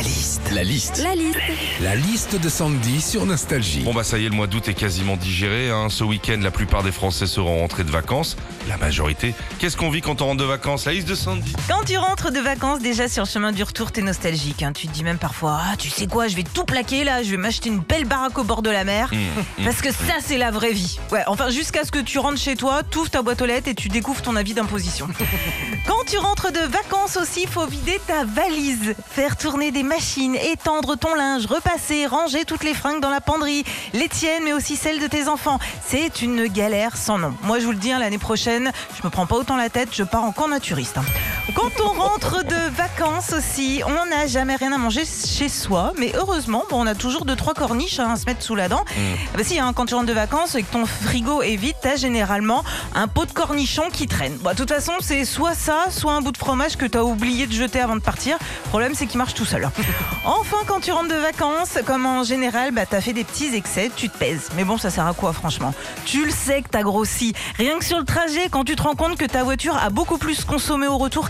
La liste. La liste. La liste. La liste de Sandy sur Nostalgie. Bon bah ça y est, le mois d'août est quasiment digéré. Hein. Ce week-end, la plupart des Français seront rentrés de vacances. La majorité. Qu'est-ce qu'on vit quand on rentre de vacances? La liste de Sandy. Quand tu rentres de vacances, déjà sur le chemin du retour, t'es nostalgique. hein. Tu te dis même parfois, ah, tu sais quoi, je vais tout plaquer là, je vais m'acheter une belle baraque au bord de la mer. Mmh, Parce que ça, c'est la vraie vie. Ouais, enfin, jusqu'à ce que tu rentres chez toi, tu ouvres ta boîte aux lettres et tu découvres ton avis d'imposition. Quand tu rentres de vacances aussi, faut vider ta valise, faire tourner des machines, étendre ton linge, repasser, ranger toutes les fringues dans la penderie, les tiennes, mais aussi celles de tes enfants. C'est une galère sans nom. Moi, je vous le dis, hein, l'année prochaine, je me prends pas autant la tête, je pars en camp naturiste. Quand on rentre de vacances aussi, on n'a jamais rien à manger chez soi, mais heureusement, bon, on a toujours deux trois corniches hein, à se mettre sous la dent. Ah bah si, hein, quand tu rentres de vacances et que ton frigo est vide, t'as généralement un pot de cornichon qui traîne. Bon, de toute façon, c'est soit ça, soit un bout de fromage que t'as oublié de jeter avant de partir. Le problème, c'est qu'il marche tout seul. Enfin, quand tu rentres de vacances, comme en général, bah, t'as fait des petits excès, tu te pèses. Mais bon, ça sert à quoi, franchement? Tu le sais que t'as grossi. Rien que sur le trajet, quand tu te rends compte que ta voiture a beaucoup plus consommé au retour